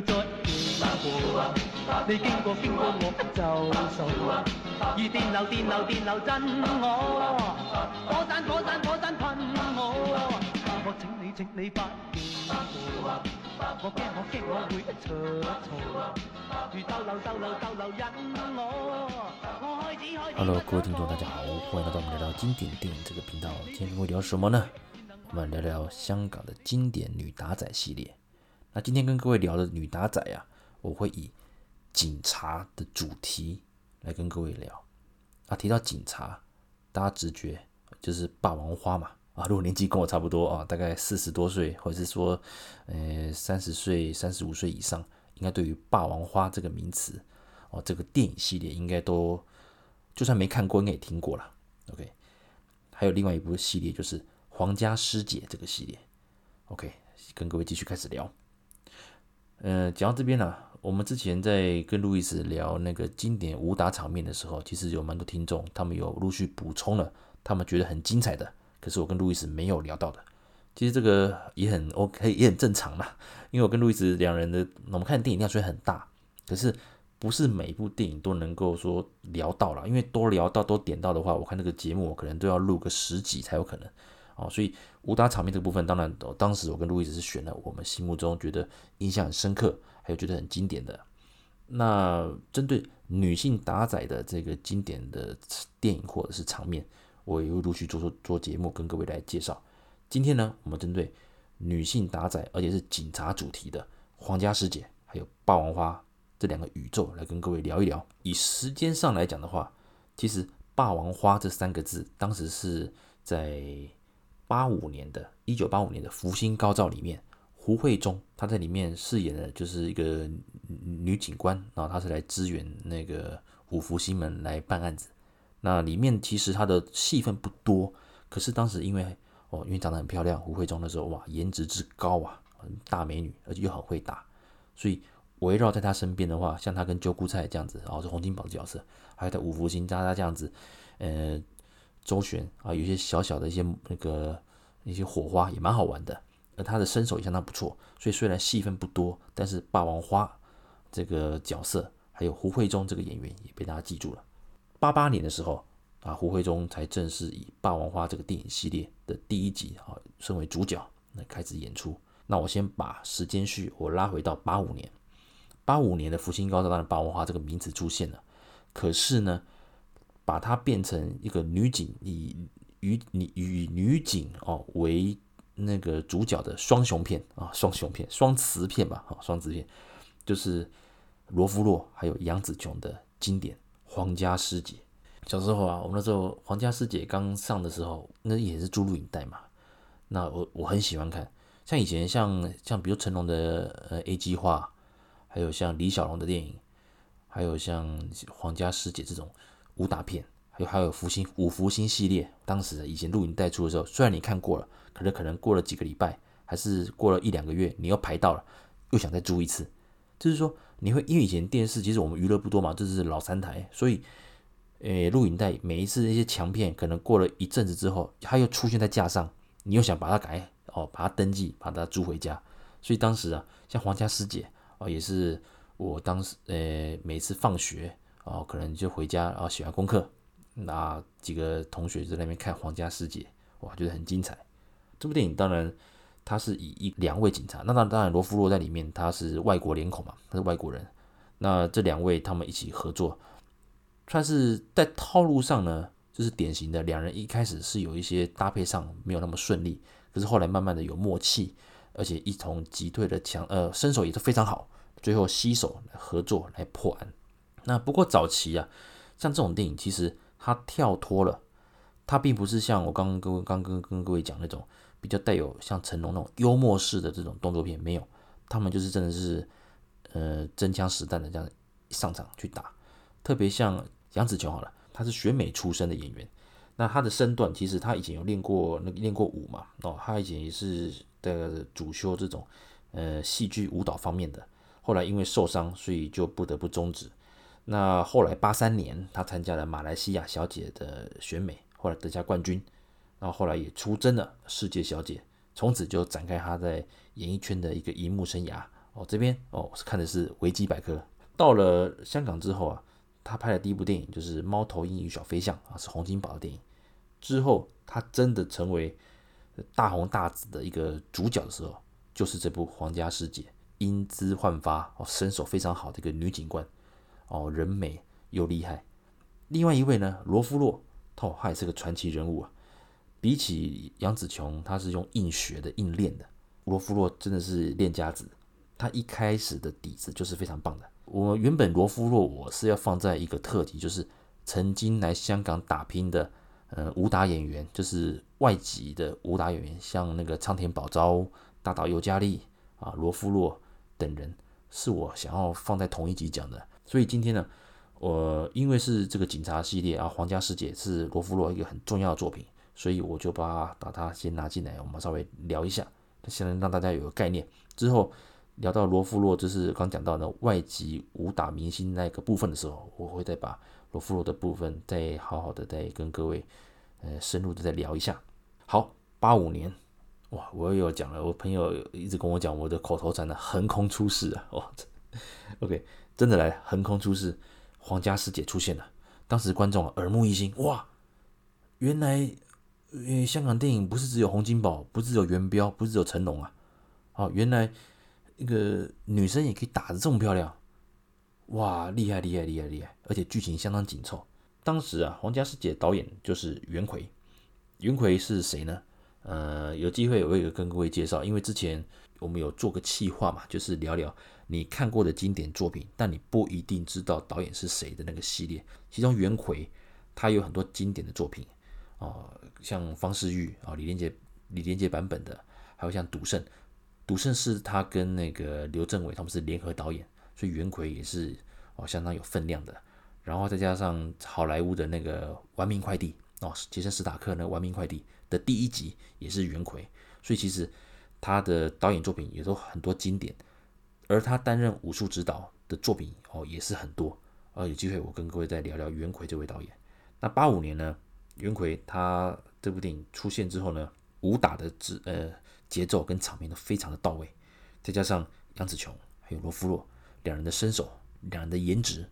要再经过，你经过经过我就傻，如电流电流电流震我，火山火山火山喷我，我请你请你不要过，我惊我惊我会出错，如逗留逗留逗留引我，我开始开始。Hello，各位听众，大家好，欢迎来到我们聊聊经典电影这个频道。今天会聊什么呢？我们聊聊香港的经典女打仔系列。那今天跟各位聊的女打仔啊，我会以警察的主题来跟各位聊。啊，提到警察，大家直觉就是霸王花嘛。啊，如果年纪跟我差不多啊，大概四十多岁，或者是说，呃，三十岁、三十五岁以上，应该对于霸王花这个名词，哦，这个电影系列应该都，就算没看过，应该也听过了。OK，还有另外一部系列就是皇家师姐这个系列。OK，跟各位继续开始聊。呃，讲到这边呢、我们之前在跟路易斯聊那个经典武打场面的时候，其实有蛮多听众，他们有陆续补充了，他们觉得很精彩的，可是我跟路易斯没有聊到的。其实这个也很 OK，也很正常嘛，因为我跟路易斯两人的，我们看电影量虽然很大，可是不是每一部电影都能够说聊到了，因为多聊到多点到的话，我看那个节目我可能都要录个十集才有可能。哦，所以武打场面这个部分，当然，当时我跟路易斯是选了我们心目中觉得印象很深刻，还有觉得很经典的。那针对女性打仔的这个经典的电影或者是场面，我也会陆续做做做节目跟各位来介绍。今天呢，我们针对女性打仔，而且是警察主题的《皇家师姐》还有《霸王花》这两个宇宙来跟各位聊一聊。以时间上来讲的话，其实“霸王花”这三个字当时是在。八五年的，一九八五年的《福星高照》里面，胡慧中她在里面饰演的就是一个女警官，然后她是来支援那个五福星们来办案子。那里面其实她的戏份不多，可是当时因为哦，因为长得很漂亮，胡慧中那时候哇，颜值之高啊，大美女，而且又很会打，所以围绕在她身边的话，像她跟鸠姑菜这样子，然后是洪金宝的角色，还有她五福星渣渣这样子，呃。周旋啊，有些小小的一些那个一些火花也蛮好玩的，而他的身手也相当不错，所以虽然戏份不多，但是霸王花这个角色还有胡慧中这个演员也被大家记住了。八八年的时候啊，胡慧中才正式以霸王花这个电影系列的第一集啊，身为主角来开始演出。那我先把时间序我拉回到八五年，八五年的福星高照，当然霸王花这个名词出现了，可是呢。把它变成一个女警，以与女与女警哦为那个主角的双雄片啊，双雄片、双雌片吧，啊，双雌片就是罗芙洛还有杨紫琼的经典《皇家师姐》。小时候啊，我们那时候《皇家师姐》刚上的时候，那也是租录影带嘛。那我我很喜欢看，像以前像像比如成龙的呃 A 计划，还有像李小龙的电影，还有像《皇家师姐》这种。武打片，有还有福星五福星系列，当时以前录影带出的时候，虽然你看过了，可是可能过了几个礼拜，还是过了一两个月，你又排到了，又想再租一次。就是说，你会因为以前电视其实我们娱乐不多嘛，这是老三台，所以，诶，录影带每一次那些强片，可能过了一阵子之后，它又出现在架上，你又想把它改哦，把它登记，把它租回家。所以当时啊，像皇家师姐哦，也是我当时诶每次放学。哦，可能就回家，然后写完功课，那几个同学就在那边看《皇家师姐》，哇，觉得很精彩。这部电影当然，他是以一两位警察，那当当然罗芙洛在里面，他是外国脸孔嘛，他是外国人。那这两位他们一起合作，算是在套路上呢，就是典型的两人一开始是有一些搭配上没有那么顺利，可是后来慢慢的有默契，而且一同击退了强，呃，身手也是非常好，最后携手合作来破案。那不过早期啊，像这种电影，其实他跳脱了，他并不是像我刚刚跟刚刚跟各位讲那种比较带有像成龙那种幽默式的这种动作片，没有，他们就是真的是呃真枪实弹的这样上场去打。特别像杨紫琼好了，她是学美出身的演员，那她的身段其实她以前有练过那个练过舞嘛，哦，她以前也是的主修这种呃戏剧舞蹈方面的，后来因为受伤，所以就不得不终止。那后来八三年，他参加了马来西亚小姐的选美，后来得下冠军，然后后来也出征了世界小姐，从此就展开他在演艺圈的一个荧幕生涯哦，这边哦，看的是维基百科。到了香港之后啊，他拍的第一部电影就是《猫头鹰与小飞象》啊，是洪金宝的电影。之后他真的成为大红大紫的一个主角的时候，就是这部《皇家师姐》，英姿焕发哦，身手非常好的一个女警官哦，人美又厉害。另外一位呢，罗夫洛，哦，他也是个传奇人物啊。比起杨紫琼，他是用硬学的、硬练的。罗夫洛真的是练家子，他一开始的底子就是非常棒的。我原本罗夫洛我是要放在一个特辑，就是曾经来香港打拼的，呃，武打演员，就是外籍的武打演员，像那个苍田保昭、大岛优嘉莉啊、罗夫洛等人，是我想要放在同一集讲的。所以今天呢，我因为是这个警察系列啊，《皇家师姐》是罗芙洛一个很重要的作品。所以我就把把它先拿进来，我们稍微聊一下，先让大家有个概念。之后聊到罗芙洛，就是刚讲到的外籍武打明星那个部分的时候，我会再把罗芙洛的部分再好好的再跟各位呃深入的再聊一下。好，八五年，哇，我又讲了，我朋友一直跟我讲我的口头禅呢横空出世啊，哇，OK，真的来横空出世，皇家师姐出现了，当时观众耳目一新，哇，原来。香港电影不是只有洪金宝，不是只有元彪，不是只有成龙啊！哦，原来那个女生也可以打得这么漂亮，哇，厉害厉害厉害厉害！而且剧情相当紧凑。当时啊，皇家师姐导演就是袁奎。袁奎是谁呢？呃，有机会我也跟各位介绍，因为之前我们有做个企划嘛，就是聊聊你看过的经典作品，但你不一定知道导演是谁的那个系列。其中袁奎他有很多经典的作品。哦，像方世玉啊，李连杰、李连杰版本的，还有像赌圣，赌圣是他跟那个刘镇伟他们是联合导演，所以袁奎也是哦相当有分量的。然后再加上好莱坞的那个《玩命快递》哦，杰森·斯塔克那《玩命快递》的第一集也是袁奎，所以其实他的导演作品也都很多经典，而他担任武术指导的作品哦也是很多。呃，有机会我跟各位再聊聊袁奎这位导演。那八五年呢？袁奎他这部电影出现之后呢，武打的节呃节奏跟场面都非常的到位，再加上杨紫琼还有罗芙洛两人的身手，两人的颜值。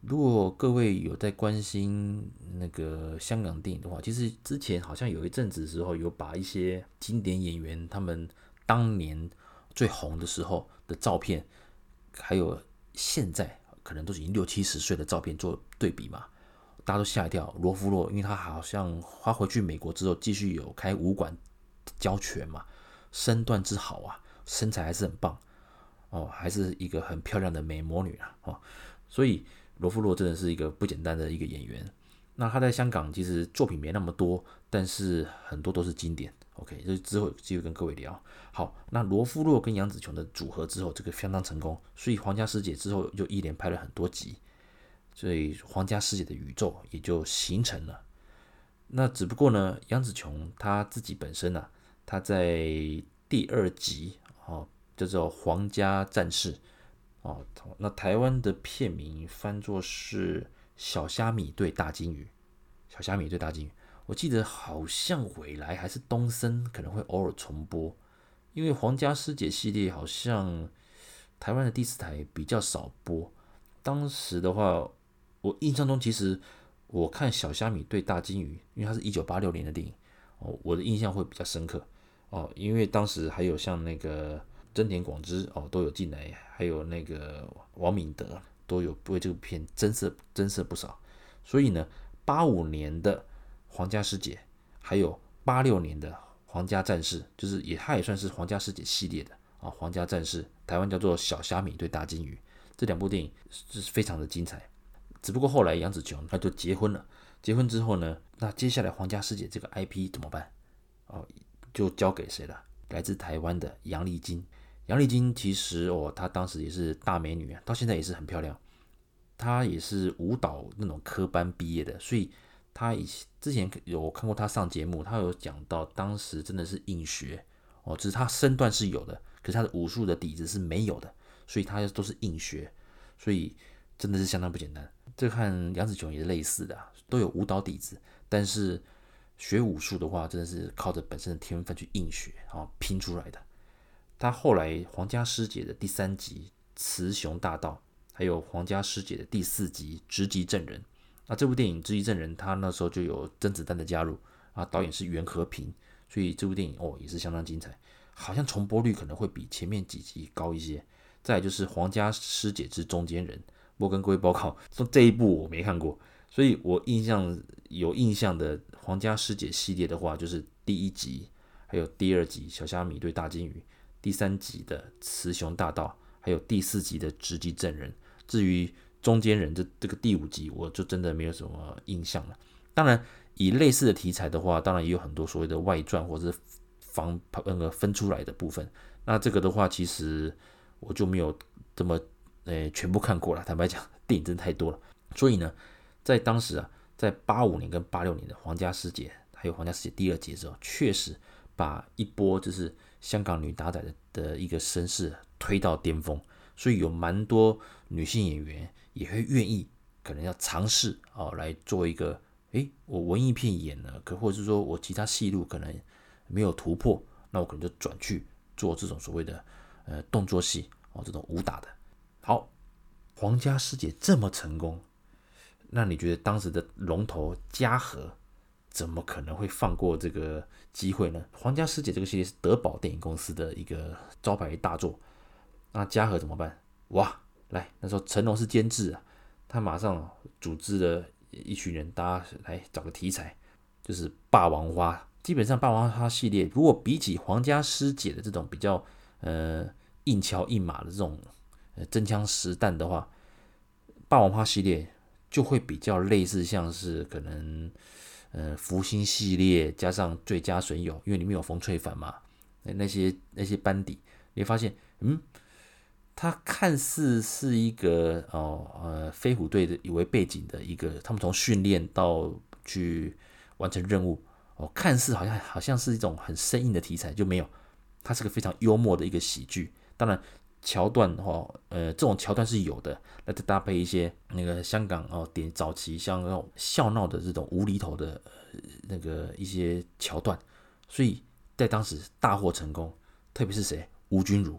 如果各位有在关心那个香港电影的话，其实之前好像有一阵子的时候有把一些经典演员他们当年最红的时候的照片，还有现在可能都已经六七十岁的照片做对比嘛。大家都吓一跳，罗芙洛，因为他好像他回去美国之后继续有开武馆教拳嘛，身段之好啊，身材还是很棒哦，还是一个很漂亮的美魔女啊，哦，所以罗芙洛真的是一个不简单的一个演员。那他在香港其实作品没那么多，但是很多都是经典。OK，就之后有机会跟各位聊。好，那罗富洛跟杨紫琼的组合之后，这个相当成功，所以皇家师姐之后就一连拍了很多集。所以皇家师姐的宇宙也就形成了。那只不过呢，杨紫琼她自己本身呢、啊，她在第二集哦，叫做《皇家战士》哦，那台湾的片名翻作是《小虾米对大鲸鱼》。小虾米对大鲸鱼，我记得好像未来还是东森可能会偶尔重播，因为皇家师姐系列好像台湾的第四台比较少播。当时的话。我印象中，其实我看《小虾米对大鲸鱼》，因为它是一九八六年的电影哦，我的印象会比较深刻哦，因为当时还有像那个真田广之哦都有进来，还有那个王敏德都有为这部片增色增色不少，所以呢，八五年的《皇家师姐》，还有八六年的《皇家战士》，就是也它也算是《皇家师姐》系列的啊，《皇家战士》台湾叫做《小虾米对大鲸鱼》，这两部电影是非常的精彩。只不过后来杨紫琼她就结婚了，结婚之后呢，那接下来皇家师姐这个 IP 怎么办？哦，就交给谁了？来自台湾的杨丽菁。杨丽菁其实哦，她当时也是大美女啊，到现在也是很漂亮。她也是舞蹈那种科班毕业的，所以他以之前有看过他上节目，他有讲到当时真的是硬学哦，只是他身段是有的，可是他的武术的底子是没有的，所以他都是硬学，所以真的是相当不简单。这和杨紫琼也是类似的，都有舞蹈底子，但是学武术的话，真的是靠着本身的天分去硬学，然后拼出来的。他后来皇家师姐的第三集《雌雄大盗》，还有皇家师姐的第四集《直击证人》。那这部电影《直击证人》，他那时候就有甄子丹的加入啊，导演是袁和平，所以这部电影哦也是相当精彩，好像重播率可能会比前面几集高一些。再就是《皇家师姐之中间人》，我跟各位报告说这一部我没看过，所以我印象有印象的皇家师姐系列的话，就是第一集，还有第二集小虾米对大鲸鱼。第三集的《雌雄大盗》，还有第四集的《直击证人》。至于中间人这这个第五集，我就真的没有什么印象了。当然，以类似的题材的话，当然也有很多所谓的外传或者是防那个分出来的部分。那这个的话，其实我就没有这么呃全部看过了。坦白讲，电影真的太多了。所以呢，在当时啊，在八五年跟八六年的《皇家师姐》还有《皇家师姐》第二集的时候，确实把一波就是。香港女打仔的的一个声势推到巅峰，所以有蛮多女性演员也会愿意，可能要尝试哦来做一个，诶，我文艺片演了，可或者是说我其他戏路可能没有突破，那我可能就转去做这种所谓的呃动作戏哦，这种武打的。好，皇家师姐这么成功，那你觉得当时的龙头嘉禾？怎么可能会放过这个机会呢？皇家师姐这个系列是德宝电影公司的一个招牌大作，那嘉禾怎么办？哇，来那时候成龙是监制啊，他马上组织了一群人，大家来找个题材，就是霸王花。基本上霸王花系列，如果比起皇家师姐的这种比较呃硬桥硬马的这种呃真枪实弹的话，霸王花系列就会比较类似，像是可能。呃，福星系列加上最佳损友，因为里面有冯淬帆嘛，那些那些班底，你会发现，嗯，它看似是一个哦呃飞虎队的以为背景的一个，他们从训练到去完成任务，哦，看似好像好像是一种很生硬的题材，就没有，它是个非常幽默的一个喜剧，当然。桥段的话，呃，这种桥段是有的，那再搭配一些那个香港哦，点早期像那种笑闹的这种无厘头的那个一些桥段，所以在当时大获成功。特别是谁，吴君如，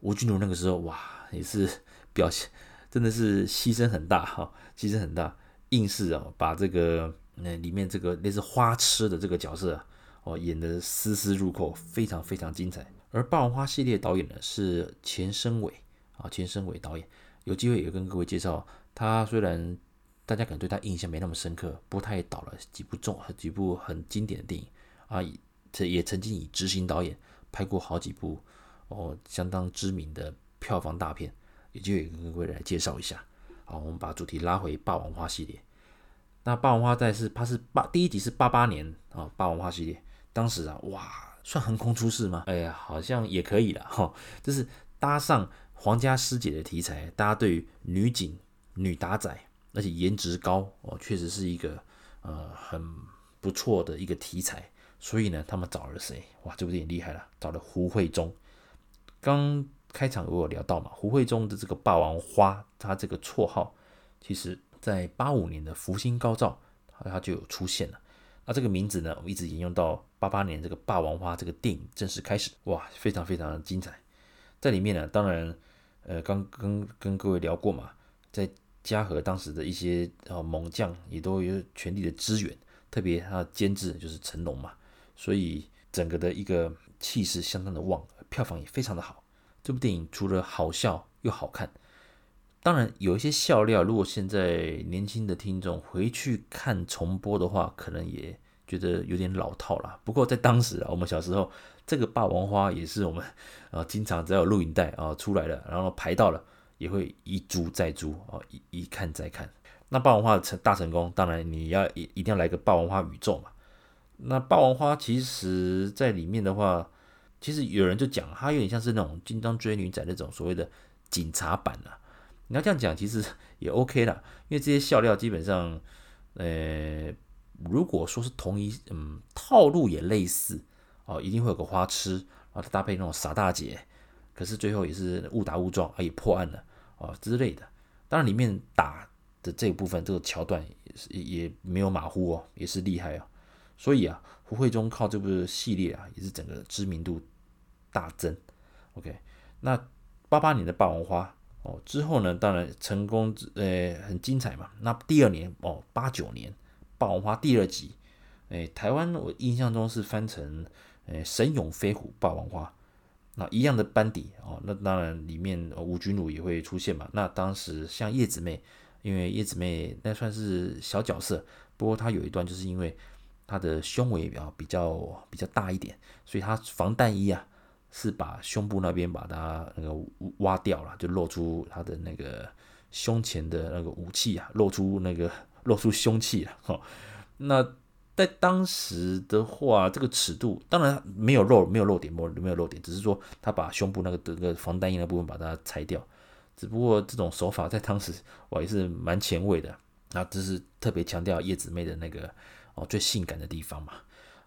吴君如那个时候哇，也是 表现真的是牺牲很大哈，牺牲很大，硬是啊把这个那里面这个类似花痴的这个角色哦演得丝丝入扣，非常非常精彩。而霸王花系列导演呢是钱生伟啊，钱生伟导演，有机会也跟各位介绍。他虽然大家可能对他印象没那么深刻，不过他也导了几部重、几部很经典的电影啊，这也曾经以执行导演拍过好几部哦相当知名的票房大片，也就也跟各位来介绍一下。好，我们把主题拉回霸王花系列。那霸王花在是它是八第一集是八八年啊，霸王花系列当时啊哇。算横空出世吗？哎呀，好像也可以了哈。就是搭上皇家师姐的题材，大家对于女警、女打仔，而且颜值高哦，确实是一个呃很不错的一个题材。所以呢，他们找了谁？哇，这部电影厉害了，找了胡慧中。刚开场我有聊到嘛，胡慧中的这个霸王花，他这个绰号，其实在八五年的《福星高照》他就有出现了。那这个名字呢，我一直沿用到八八年这个《霸王花》这个电影正式开始，哇，非常非常的精彩。在里面呢，当然，呃，刚跟跟各位聊过嘛，在嘉禾当时的一些呃猛将也都有全力的支援，特别他的监制就是成龙嘛，所以整个的一个气势相当的旺，票房也非常的好。这部电影除了好笑又好看。当然有一些笑料，如果现在年轻的听众回去看重播的话，可能也觉得有点老套了。不过在当时啊，我们小时候这个霸王花也是我们啊，经常只要有录影带啊出来了，然后排到了，也会一租再租啊，一一看再看。那霸王花成大成功，当然你要一一定要来个霸王花宇宙嘛。那霸王花其实在里面的话，其实有人就讲它有点像是那种金刚追女仔那种所谓的警察版啊。你要这样讲，其实也 OK 啦，因为这些笑料基本上，呃，如果说是同一嗯套路也类似哦，一定会有个花痴，啊搭配那种傻大姐，可是最后也是误打误撞，啊也破案了哦之类的。当然里面打的这个部分，这个桥段也是也没有马虎哦，也是厉害哦。所以啊，胡慧中靠这部系列啊，也是整个知名度大增。OK，那八八年的霸王花哦之后呢，当然成功呃很精彩嘛。那第二年哦八九年霸王花第二集，诶台湾我印象中是翻成诶神勇飞虎霸王花。那一样的班底哦，那当然里面吴君如也会出现嘛。那当时像叶子妹，因为叶子妹那算是小角色，不过她有一段就是因为他的胸围啊比较比较大一点，所以他防弹衣啊是把胸部那边把它那个挖掉了，就露出他的那个胸前的那个武器啊，露出那个 露出凶器啊。哈，那。在当时的话，这个尺度当然没有漏，没有漏点，没没有漏点，只是说他把胸部那个那个防弹衣那部分把它拆掉。只不过这种手法在当时我也是蛮前卫的，那这是特别强调叶子妹的那个哦最性感的地方嘛，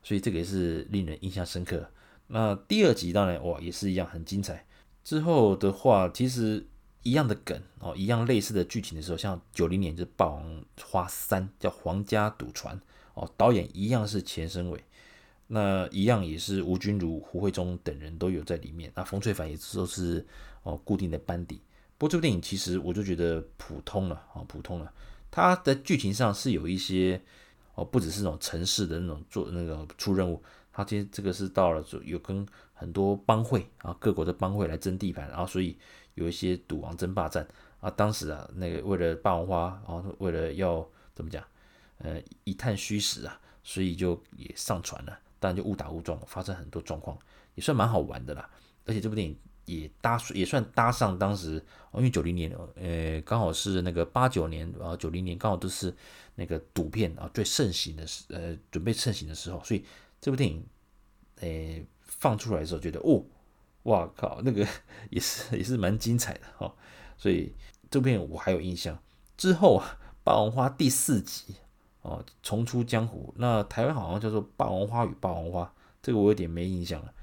所以这个也是令人印象深刻。那第二集当然哇也是一样很精彩。之后的话，其实一样的梗哦，一样类似的剧情的时候，像九零年就是《霸王花三》叫《皇家赌船》。哦，导演一样是钱生伟，那一样也是吴君如、胡慧中等人都有在里面。那冯淬帆也都是哦固定的班底。不过这部电影其实我就觉得普通了啊，普通了。它的剧情上是有一些哦，不只是那种城市的那种做那个出任务，他其实这个是到了有跟很多帮会啊，各国的帮会来争地盘，然后所以有一些赌王争霸战啊。当时啊，那个为了霸王花，然后为了要怎么讲？呃，一探虚实啊，所以就也上传了，当然就误打误撞，发生很多状况，也算蛮好玩的啦。而且这部电影也搭也算搭上当时，因为九零年，呃，刚好是那个八九年啊，九零年刚好都是那个赌片啊最盛行的时，呃，准备盛行的时候，所以这部电影，呃，放出来的时候觉得，哦，哇靠，那个 也是 也是蛮精彩的哈。所以这部电影我还有印象。之后啊，《霸王花》第四集。哦，重出江湖。那台湾好像叫做《霸王花与霸王花》，这个我有点没印象了。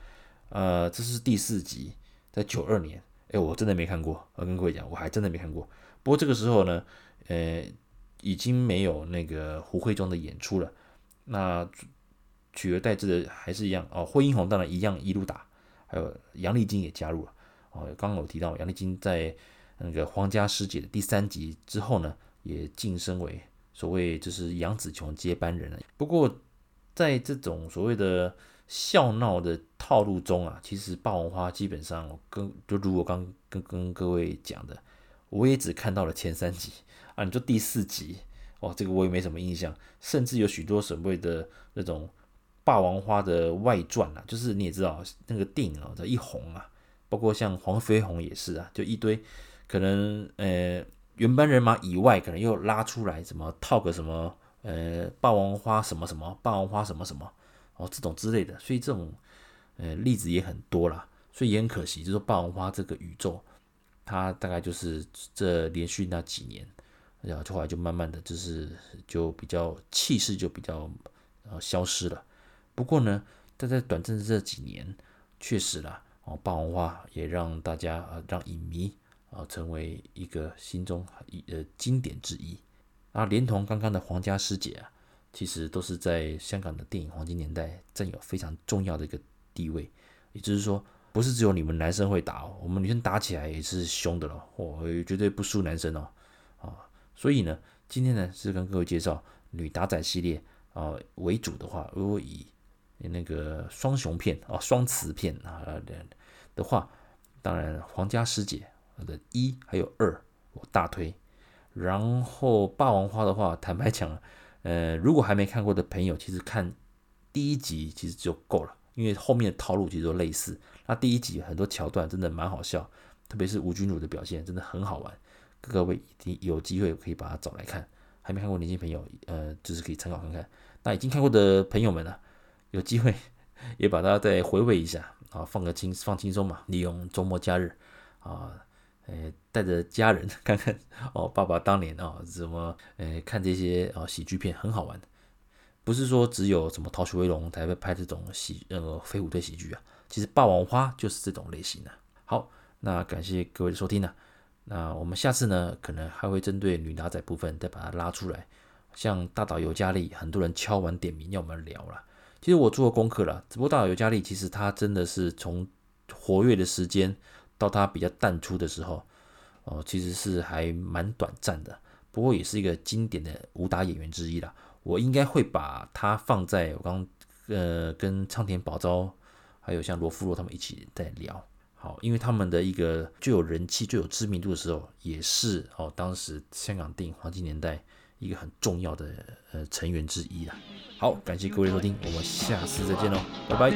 呃，这是第四集，在九二年。哎，我真的没看过。我跟各位讲，我还真的没看过。不过这个时候呢，呃，已经没有那个胡慧中的演出了。那取而代之的还是一样哦，惠英红当然一样一路打，还有杨丽菁也加入了。哦，刚刚有提到杨丽菁在那个《皇家师姐》的第三集之后呢，也晋升为。所谓就是杨紫琼接班人了。不过，在这种所谓的笑闹的套路中啊，其实《霸王花》基本上我跟就如果刚跟跟各位讲的，我也只看到了前三集啊。你说第四集哦，这个我也没什么印象。甚至有许多所谓的那种《霸王花》的外传啊，就是你也知道那个电影啊，这一红啊，包括像黄飞鸿也是啊，就一堆可能呃。原班人马以外，可能又拉出来什么套个什么呃霸王花什么什么霸王花什么什么哦这种之类的，所以这种呃例子也很多啦，所以也很可惜，就是说霸王花这个宇宙，它大概就是这连续那几年，然后就后来就慢慢的就是就比较气势就比较呃消失了。不过呢，但在短暂的这几年，确实啦哦霸王花也让大家啊让影迷。啊，成为一个心中一呃经典之一啊，连同刚刚的皇家师姐啊，其实都是在香港的电影黄金年代占有非常重要的一个地位。也就是说，不是只有你们男生会打哦，我们女生打起来也是凶的咯，哦，绝对不输男生哦啊。所以呢，今天呢是跟各位介绍女打仔系列啊为主的话，如果以那个双雄片啊双雌片啊的话，当然皇家师姐。的一还有二，我大推。然后霸王花的话，坦白讲，呃，如果还没看过的朋友，其实看第一集其实就够了，因为后面的套路其实都类似。那第一集很多桥段真的蛮好笑，特别是吴君如的表现真的很好玩，各位一定有机会可以把它找来看。还没看过年轻朋友，呃，就是可以参考看看。那已经看过的朋友们呢，有机会 也把它再回味一下啊，放个轻放轻松嘛，利用周末假日啊。诶，带着家人 看看哦，爸爸当年啊、哦，怎么诶看这些啊、哦、喜剧片很好玩，不是说只有什么逃学威龙才会拍这种喜那个飞虎队喜剧啊，其实霸王花就是这种类型的。好，那感谢各位的收听呢、啊，那我们下次呢可能还会针对女打仔部分再把它拉出来，像大岛由佳丽，很多人敲完点名要我们聊了，其实我做过功课了，只不过大岛由佳丽其实她真的是从活跃的时间到他比较淡出的时候，哦，其实是还蛮短暂的。不过也是一个经典的武打演员之一啦。我应该会把他放在我刚呃跟仓田保昭还有像罗富洛他们一起在聊。好，因为他们的一个最有人气、最有知名度的时候，也是哦当时香港电影黄金年代一个很重要的呃成员之一啦。好，感谢各位收听，我们下次再见喽，拜拜。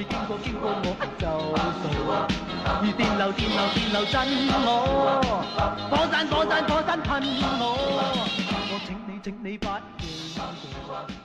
请你请你不要过，我惊我惊我。